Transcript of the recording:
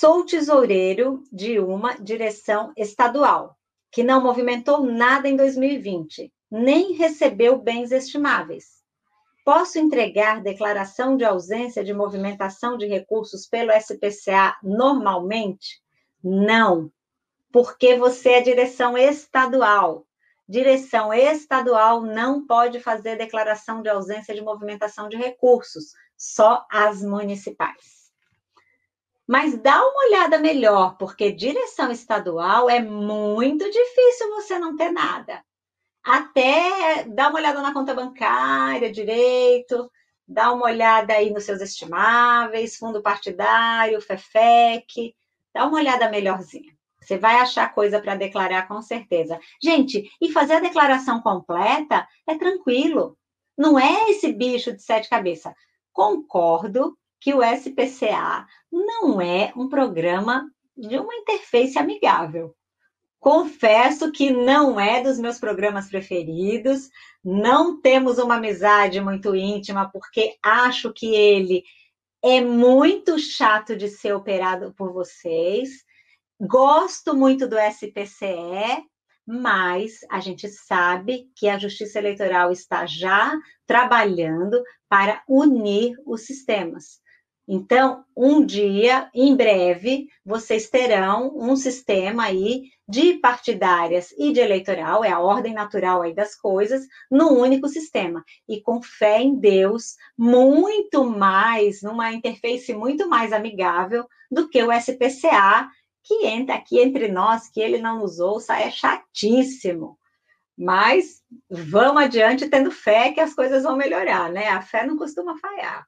Sou tesoureiro de uma direção estadual, que não movimentou nada em 2020, nem recebeu bens estimáveis. Posso entregar declaração de ausência de movimentação de recursos pelo SPCA normalmente? Não, porque você é direção estadual. Direção estadual não pode fazer declaração de ausência de movimentação de recursos, só as municipais. Mas dá uma olhada melhor, porque direção estadual é muito difícil você não ter nada. Até dá uma olhada na conta bancária direito, dá uma olhada aí nos seus estimáveis, fundo partidário, FEFEC, dá uma olhada melhorzinha. Você vai achar coisa para declarar com certeza. Gente, e fazer a declaração completa é tranquilo. Não é esse bicho de sete cabeças. Concordo que o SPCA não é um programa de uma interface amigável. Confesso que não é dos meus programas preferidos, não temos uma amizade muito íntima, porque acho que ele é muito chato de ser operado por vocês. Gosto muito do SPCE, mas a gente sabe que a Justiça Eleitoral está já trabalhando para unir os sistemas. Então, um dia, em breve, vocês terão um sistema aí de partidárias e de eleitoral, é a ordem natural aí das coisas, num único sistema. E com fé em Deus, muito mais, numa interface muito mais amigável do que o SPCA, que entra aqui entre nós, que ele não nos ouça, é chatíssimo. Mas vamos adiante tendo fé que as coisas vão melhorar, né? A fé não costuma falhar.